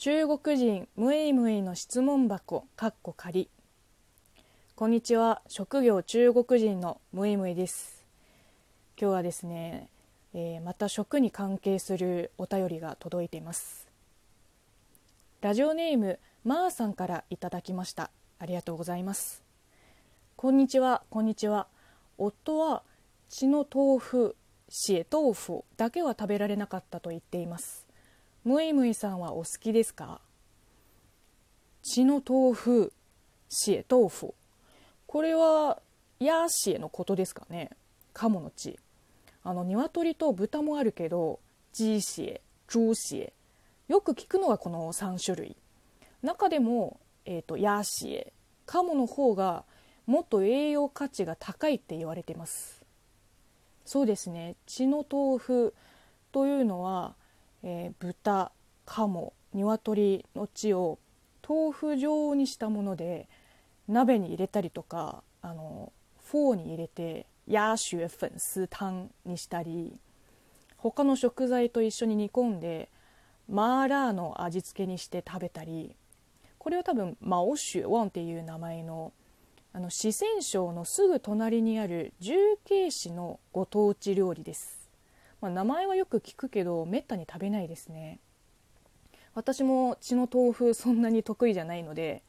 中国人ムイムイの質問箱かっこ仮こんにちは。職業中国人のムイムイです。今日はですね、えー、また食に関係するお便りが届いています。ラジオネームまーさんからいただきました。ありがとうございます。こんにちは。こんにちは。夫は血の豆腐血豆腐だけは食べられなかったと言っています。ムイムイさんはお好きですか？血の豆腐血豆腐。これはヤーシエのことですかね？鴨の血。あの鶏と豚もあるけどジーシエジューシエ。よく聞くのがこの3種類。中でも、えーと、ヤーシエ。鴨の方がもっと栄養価値が高いって言われてます。そうですね。血の豆腐というのはえー、豚鴨鶏の血を豆腐状にしたもので鍋に入れたりとかあのフォーに入れてヤーシュエ粉スタンにしたり他の食材と一緒に煮込んでマーラーの味付けにして食べたりこれは多分マオシュワンっていう名前のあの四川省のすぐ隣にある重慶市のご当地料理です。まあ、名前はよく聞くけどめったに食べないですね。私も血の豆腐そんなに得意じゃないので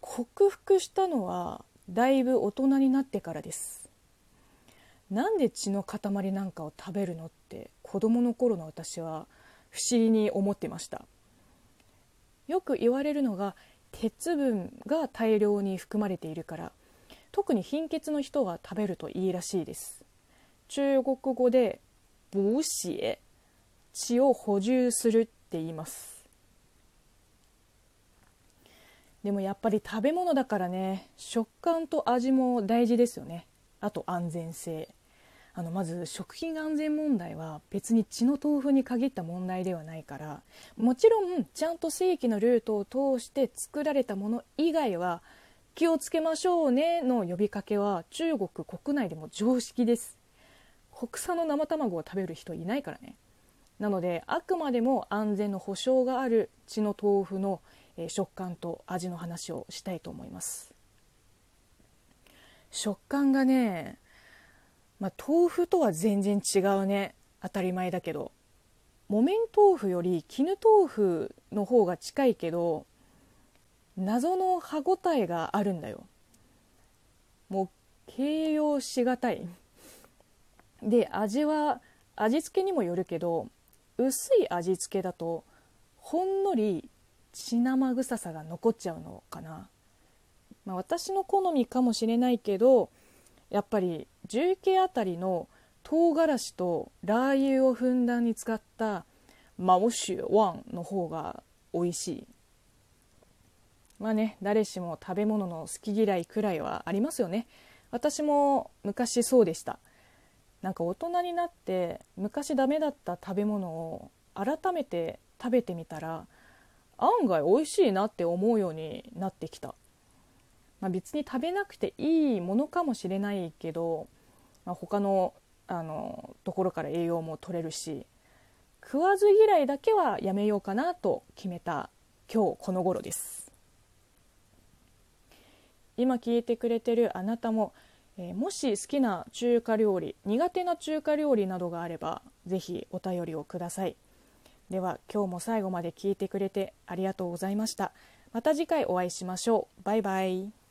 克服したのはだいぶ大人になってからです。なんで血の塊なんかを食べるのって子供の頃の私は不思議に思ってました。よく言われるのが鉄分が大量に含まれているから特に貧血の人は食べるといいらしいです。中国語で補血血を補充するって言います。でもやっぱり食べ物だからね食感と味も大事ですよね。あと安全性。あのまず食品安全問題は別に血の豆腐に限った問題ではないからもちろんちゃんと正規のルートを通して作られたもの以外は気をつけましょうねの呼びかけは中国国内でも常識です。国産の生卵を食べる人いないからね。なのであくまでも安全の保証がある血の豆腐の食感と味の話をしたいと思います。食感がね、まあ、豆腐とは全然違うね。当たり前だけど。木綿豆腐より絹豆腐の方が近いけど謎の歯ごたえがあるんだよ。もう形容しがたい。で味は味付けにもよるけど薄い味付けだとほんのり血生臭さが残っちゃうのかな、まあ、私の好みかもしれないけどやっぱり重慶あたりの唐辛子とラー油をふんだんに使ったマオシュワンの方が美味しい。まあね誰しも食べ物の好き嫌いくらいはありますよね。私も昔そうでした。なんか大人になって昔ダメだった食べ物を改めて食べてみたら案外美味しいなって思うようになってきた、まあ、別に食べなくていいものかもしれないけど、まあ、他のあのところから栄養も取れるし食わず嫌いだけはやめようかなと決めた今日この頃です。今聞いてくれてるあなたもえー、もし好きな中華料理苦手な中華料理などがあればぜひお便りをください。では今日も最後まで聞いてくれてありがとうございました。また次回お会いしましょう。バイバイ。